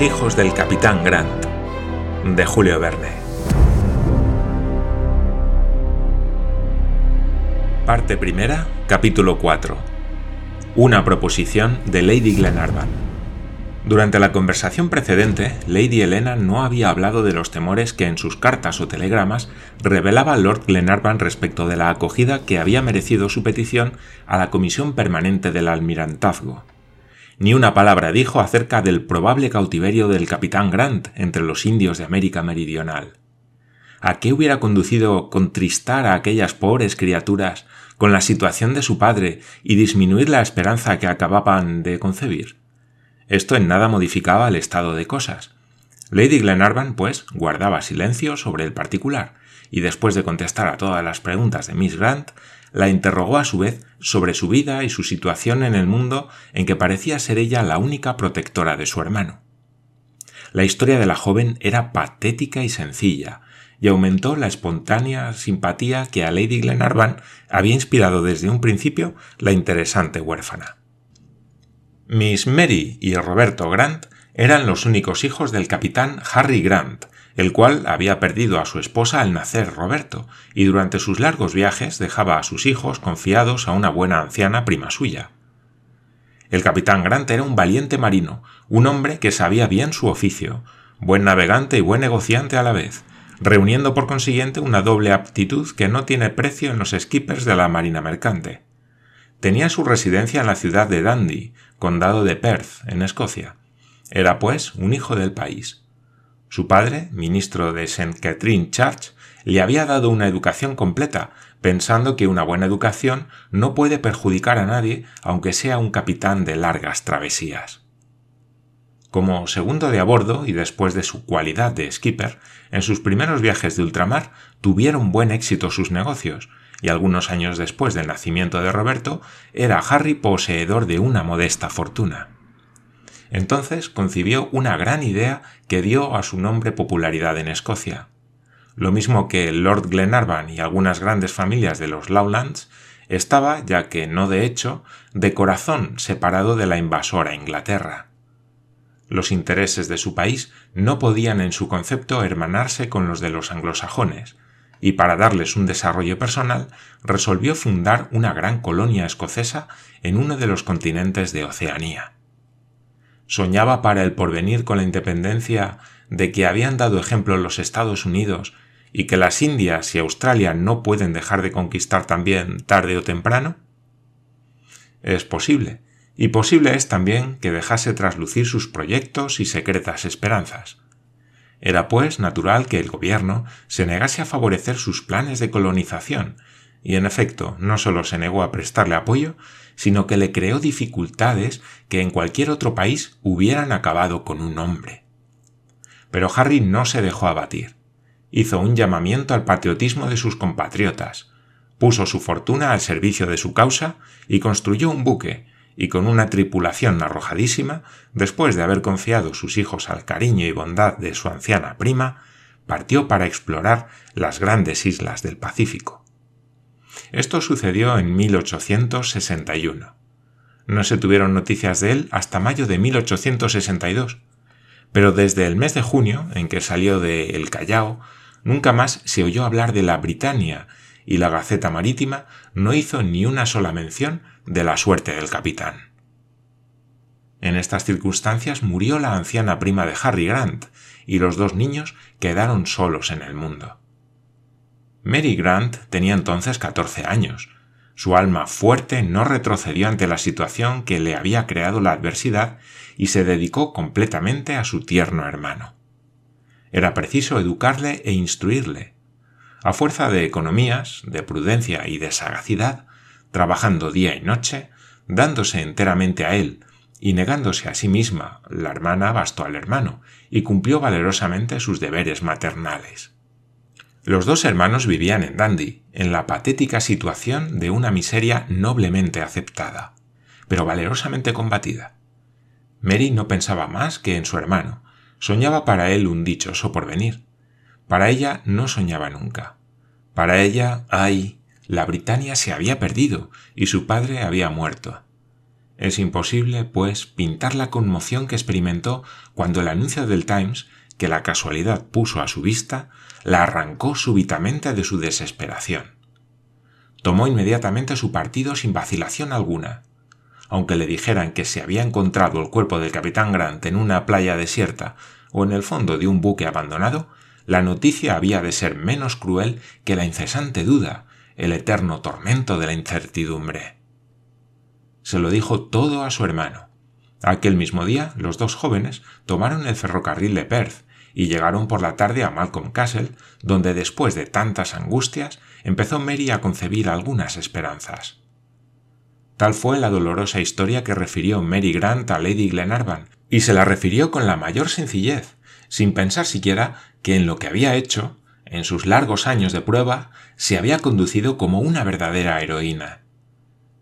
Hijos del capitán Grant, de Julio Verne. Parte primera, capítulo 4. Una proposición de Lady Glenarvan. Durante la conversación precedente, Lady Helena no había hablado de los temores que en sus cartas o telegramas revelaba Lord Glenarvan respecto de la acogida que había merecido su petición a la Comisión Permanente del Almirantazgo ni una palabra dijo acerca del probable cautiverio del capitán Grant entre los indios de América Meridional. ¿A qué hubiera conducido contristar a aquellas pobres criaturas con la situación de su padre y disminuir la esperanza que acababan de concebir? Esto en nada modificaba el estado de cosas. Lady Glenarvan, pues, guardaba silencio sobre el particular, y después de contestar a todas las preguntas de Miss Grant, la interrogó a su vez sobre su vida y su situación en el mundo en que parecía ser ella la única protectora de su hermano. La historia de la joven era patética y sencilla, y aumentó la espontánea simpatía que a Lady Glenarvan había inspirado desde un principio la interesante huérfana. Miss Mary y Roberto Grant eran los únicos hijos del capitán Harry Grant, el cual había perdido a su esposa al nacer Roberto, y durante sus largos viajes dejaba a sus hijos confiados a una buena anciana prima suya. El capitán Grant era un valiente marino, un hombre que sabía bien su oficio, buen navegante y buen negociante a la vez, reuniendo por consiguiente una doble aptitud que no tiene precio en los skippers de la marina mercante. Tenía su residencia en la ciudad de Dundee, condado de Perth, en Escocia. Era, pues, un hijo del país. Su padre, ministro de St. Catherine Church, le había dado una educación completa, pensando que una buena educación no puede perjudicar a nadie aunque sea un capitán de largas travesías. Como segundo de a bordo y después de su cualidad de skipper, en sus primeros viajes de ultramar tuvieron buen éxito sus negocios, y algunos años después del nacimiento de Roberto era Harry poseedor de una modesta fortuna. Entonces concibió una gran idea que dio a su nombre popularidad en Escocia. Lo mismo que Lord Glenarvan y algunas grandes familias de los Lowlands, estaba, ya que no de hecho, de corazón separado de la invasora Inglaterra. Los intereses de su país no podían en su concepto hermanarse con los de los anglosajones, y para darles un desarrollo personal resolvió fundar una gran colonia escocesa en uno de los continentes de Oceanía soñaba para el porvenir con la independencia de que habían dado ejemplo los Estados Unidos y que las Indias y Australia no pueden dejar de conquistar también tarde o temprano? Es posible, y posible es también que dejase traslucir sus proyectos y secretas esperanzas. Era pues natural que el gobierno se negase a favorecer sus planes de colonización, y en efecto no solo se negó a prestarle apoyo, sino que le creó dificultades que en cualquier otro país hubieran acabado con un hombre. Pero Harry no se dejó abatir. Hizo un llamamiento al patriotismo de sus compatriotas, puso su fortuna al servicio de su causa y construyó un buque, y con una tripulación arrojadísima, después de haber confiado sus hijos al cariño y bondad de su anciana prima, partió para explorar las grandes islas del Pacífico. Esto sucedió en 1861. No se tuvieron noticias de él hasta mayo de 1862, pero desde el mes de junio, en que salió de El Callao, nunca más se oyó hablar de la Britania y la Gaceta Marítima no hizo ni una sola mención de la suerte del capitán. En estas circunstancias murió la anciana prima de Harry Grant, y los dos niños quedaron solos en el mundo. Mary Grant tenía entonces catorce años. Su alma fuerte no retrocedió ante la situación que le había creado la adversidad y se dedicó completamente a su tierno hermano. Era preciso educarle e instruirle. A fuerza de economías, de prudencia y de sagacidad, trabajando día y noche, dándose enteramente a él y negándose a sí misma, la hermana bastó al hermano y cumplió valerosamente sus deberes maternales. Los dos hermanos vivían en Dundee, en la patética situación de una miseria noblemente aceptada, pero valerosamente combatida. Mary no pensaba más que en su hermano, soñaba para él un dichoso porvenir. Para ella no soñaba nunca. Para ella, ay, la Britania se había perdido y su padre había muerto. Es imposible, pues, pintar la conmoción que experimentó cuando el anuncio del Times, que la casualidad puso a su vista, la arrancó súbitamente de su desesperación. Tomó inmediatamente su partido sin vacilación alguna. Aunque le dijeran que se había encontrado el cuerpo del capitán Grant en una playa desierta o en el fondo de un buque abandonado, la noticia había de ser menos cruel que la incesante duda, el eterno tormento de la incertidumbre se lo dijo todo a su hermano. Aquel mismo día los dos jóvenes tomaron el ferrocarril de Perth y llegaron por la tarde a Malcolm Castle, donde después de tantas angustias empezó Mary a concebir algunas esperanzas. Tal fue la dolorosa historia que refirió Mary Grant a Lady Glenarvan, y se la refirió con la mayor sencillez, sin pensar siquiera que en lo que había hecho, en sus largos años de prueba, se había conducido como una verdadera heroína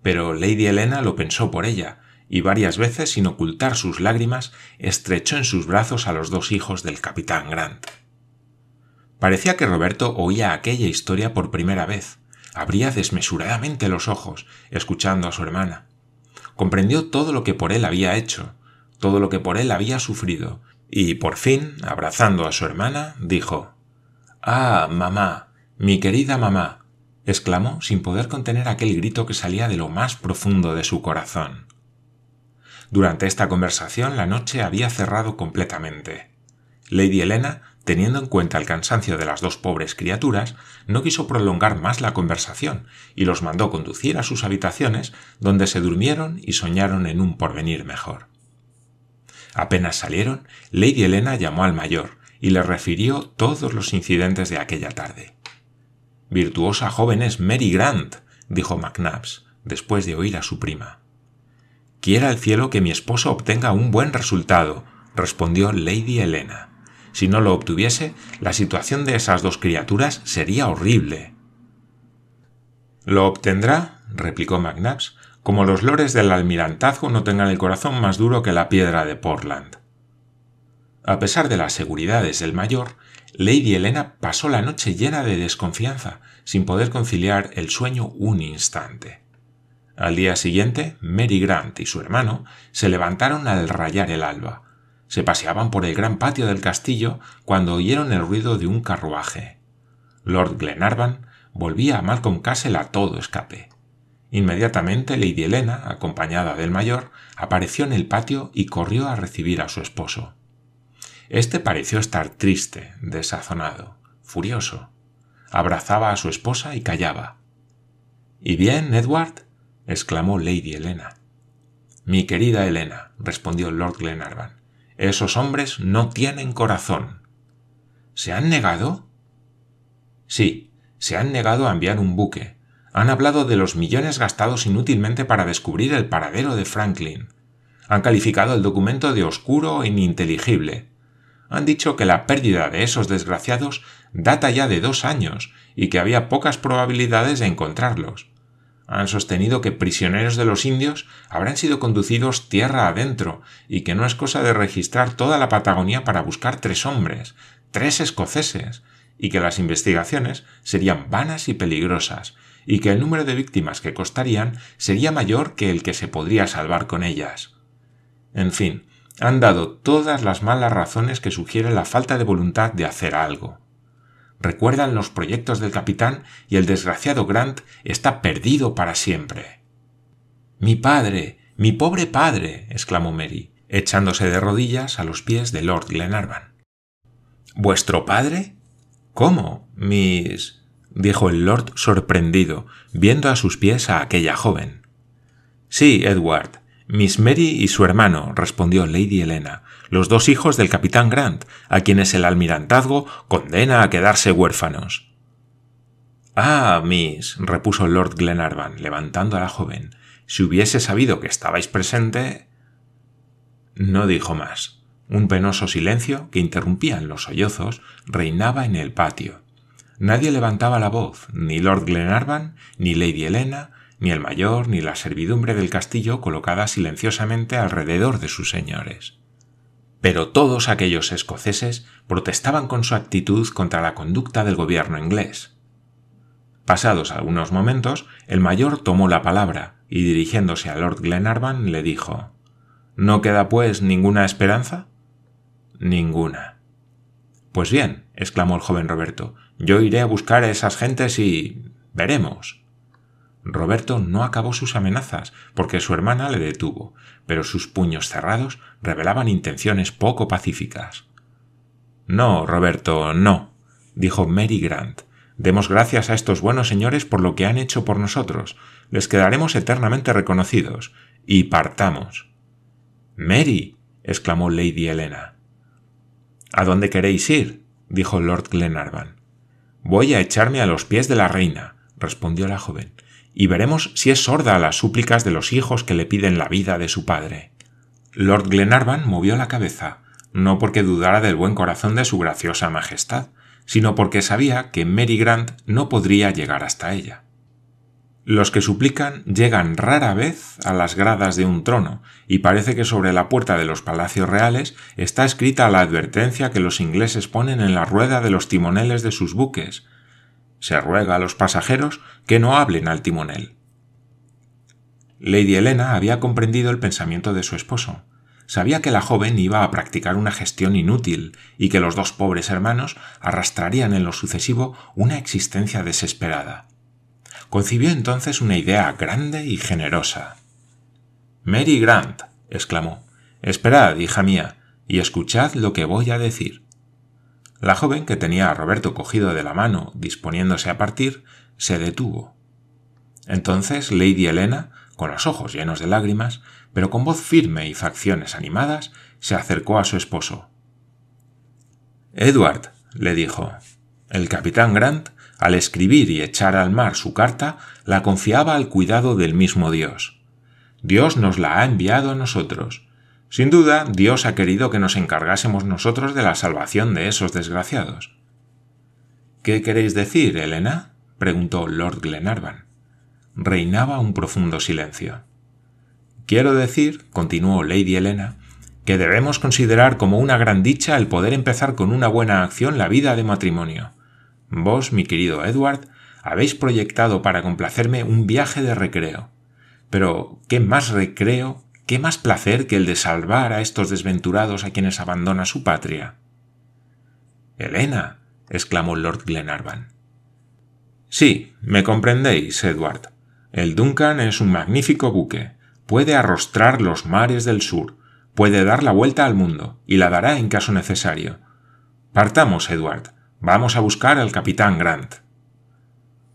pero Lady Helena lo pensó por ella, y varias veces, sin ocultar sus lágrimas, estrechó en sus brazos a los dos hijos del capitán Grant. Parecía que Roberto oía aquella historia por primera vez. Abría desmesuradamente los ojos, escuchando a su hermana. Comprendió todo lo que por él había hecho, todo lo que por él había sufrido, y por fin, abrazando a su hermana, dijo Ah, mamá, mi querida mamá, exclamó sin poder contener aquel grito que salía de lo más profundo de su corazón. Durante esta conversación la noche había cerrado completamente. Lady Helena, teniendo en cuenta el cansancio de las dos pobres criaturas, no quiso prolongar más la conversación y los mandó conducir a sus habitaciones, donde se durmieron y soñaron en un porvenir mejor. Apenas salieron, Lady Helena llamó al mayor y le refirió todos los incidentes de aquella tarde. Virtuosa joven es Mary Grant, dijo McNabbs, después de oír a su prima. Quiera el cielo que mi esposo obtenga un buen resultado, respondió Lady Helena. Si no lo obtuviese, la situación de esas dos criaturas sería horrible. Lo obtendrá, replicó McNabbs, como los lores del almirantazgo no tengan el corazón más duro que la piedra de Portland. A pesar de las seguridades del mayor, Lady Helena pasó la noche llena de desconfianza, sin poder conciliar el sueño un instante. Al día siguiente, Mary Grant y su hermano se levantaron al rayar el alba. Se paseaban por el gran patio del castillo cuando oyeron el ruido de un carruaje. Lord Glenarvan volvía a Malcolm Castle a todo escape. Inmediatamente Lady Helena, acompañada del mayor, apareció en el patio y corrió a recibir a su esposo. Este pareció estar triste, desazonado, furioso. Abrazaba a su esposa y callaba. ¿Y bien, Edward? Exclamó Lady Helena. Mi querida Helena, respondió Lord Glenarvan, esos hombres no tienen corazón. ¿Se han negado? Sí, se han negado a enviar un buque. Han hablado de los millones gastados inútilmente para descubrir el paradero de Franklin. Han calificado el documento de oscuro e ininteligible han dicho que la pérdida de esos desgraciados data ya de dos años y que había pocas probabilidades de encontrarlos. Han sostenido que prisioneros de los indios habrán sido conducidos tierra adentro y que no es cosa de registrar toda la Patagonia para buscar tres hombres, tres escoceses, y que las investigaciones serían vanas y peligrosas, y que el número de víctimas que costarían sería mayor que el que se podría salvar con ellas. En fin, han dado todas las malas razones que sugieren la falta de voluntad de hacer algo. Recuerdan los proyectos del capitán y el desgraciado Grant está perdido para siempre. Mi padre, mi pobre padre, exclamó Mary, echándose de rodillas a los pies de Lord Glenarvan. ¿Vuestro padre? ¿Cómo, Miss? dijo el lord sorprendido, viendo a sus pies a aquella joven. Sí, Edward, Miss Mary y su hermano, respondió Lady Helena, los dos hijos del capitán Grant, a quienes el almirantazgo condena a quedarse huérfanos. Ah, Miss, repuso Lord Glenarvan, levantando a la joven, si hubiese sabido que estabais presente. No dijo más. Un penoso silencio, que interrumpían los sollozos, reinaba en el patio. Nadie levantaba la voz, ni Lord Glenarvan, ni Lady Helena, ni el mayor ni la servidumbre del castillo colocada silenciosamente alrededor de sus señores. Pero todos aquellos escoceses protestaban con su actitud contra la conducta del gobierno inglés. Pasados algunos momentos, el mayor tomó la palabra, y dirigiéndose a Lord Glenarvan le dijo ¿No queda, pues, ninguna esperanza? Ninguna. Pues bien, exclamó el joven Roberto, yo iré a buscar a esas gentes y. veremos. Roberto no acabó sus amenazas, porque su hermana le detuvo, pero sus puños cerrados revelaban intenciones poco pacíficas. No, Roberto, no, dijo Mary Grant. Demos gracias a estos buenos señores por lo que han hecho por nosotros. Les quedaremos eternamente reconocidos. Y partamos. Mary. exclamó Lady Helena. ¿A dónde queréis ir? dijo Lord Glenarvan. Voy a echarme a los pies de la reina, respondió la joven y veremos si es sorda a las súplicas de los hijos que le piden la vida de su padre. Lord Glenarvan movió la cabeza, no porque dudara del buen corazón de su graciosa majestad, sino porque sabía que Mary Grant no podría llegar hasta ella. Los que suplican llegan rara vez a las gradas de un trono, y parece que sobre la puerta de los palacios reales está escrita la advertencia que los ingleses ponen en la rueda de los timoneles de sus buques, se ruega a los pasajeros que no hablen al timonel. Lady Helena había comprendido el pensamiento de su esposo. Sabía que la joven iba a practicar una gestión inútil y que los dos pobres hermanos arrastrarían en lo sucesivo una existencia desesperada. Concibió entonces una idea grande y generosa. Mary Grant, exclamó, esperad, hija mía, y escuchad lo que voy a decir. La joven, que tenía a Roberto cogido de la mano, disponiéndose a partir, se detuvo. Entonces Lady Helena, con los ojos llenos de lágrimas, pero con voz firme y facciones animadas, se acercó a su esposo. Edward, le dijo, el capitán Grant, al escribir y echar al mar su carta, la confiaba al cuidado del mismo Dios. Dios nos la ha enviado a nosotros, sin duda, Dios ha querido que nos encargásemos nosotros de la salvación de esos desgraciados. ¿Qué queréis decir, Elena? preguntó Lord Glenarvan. Reinaba un profundo silencio. Quiero decir, continuó Lady Helena, que debemos considerar como una gran dicha el poder empezar con una buena acción la vida de matrimonio. Vos, mi querido Edward, habéis proyectado para complacerme un viaje de recreo. Pero, ¿qué más recreo ¿Qué más placer que el de salvar a estos desventurados a quienes abandona su patria? Elena, exclamó Lord Glenarvan. Sí, me comprendéis, Edward. El Duncan es un magnífico buque. Puede arrostrar los mares del sur, puede dar la vuelta al mundo, y la dará en caso necesario. Partamos, Edward. Vamos a buscar al capitán Grant.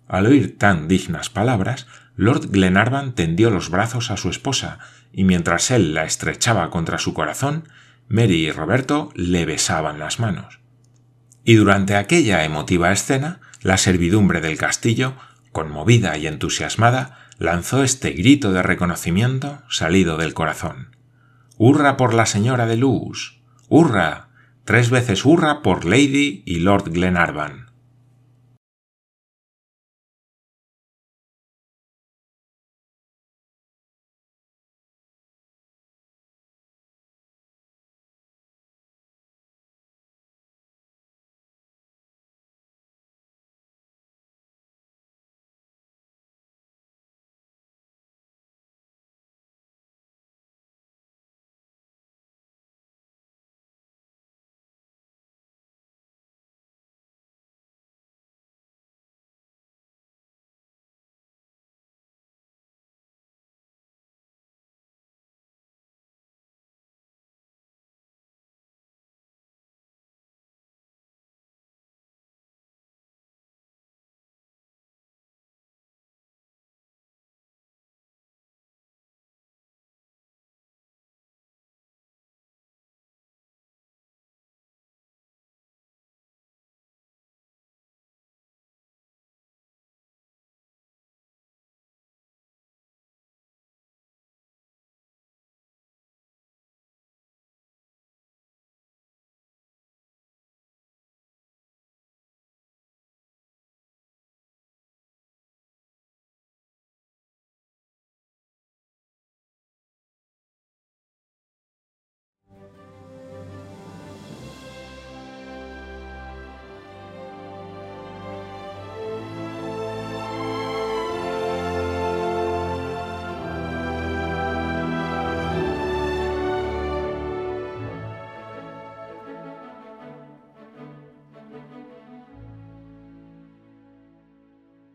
Al oír tan dignas palabras, Lord Glenarvan tendió los brazos a su esposa y mientras él la estrechaba contra su corazón, Mary y Roberto le besaban las manos. Y durante aquella emotiva escena, la servidumbre del castillo, conmovida y entusiasmada, lanzó este grito de reconocimiento salido del corazón. ¡Hurra por la señora de Luz! ¡Hurra! Tres veces hurra por Lady y Lord Glenarvan.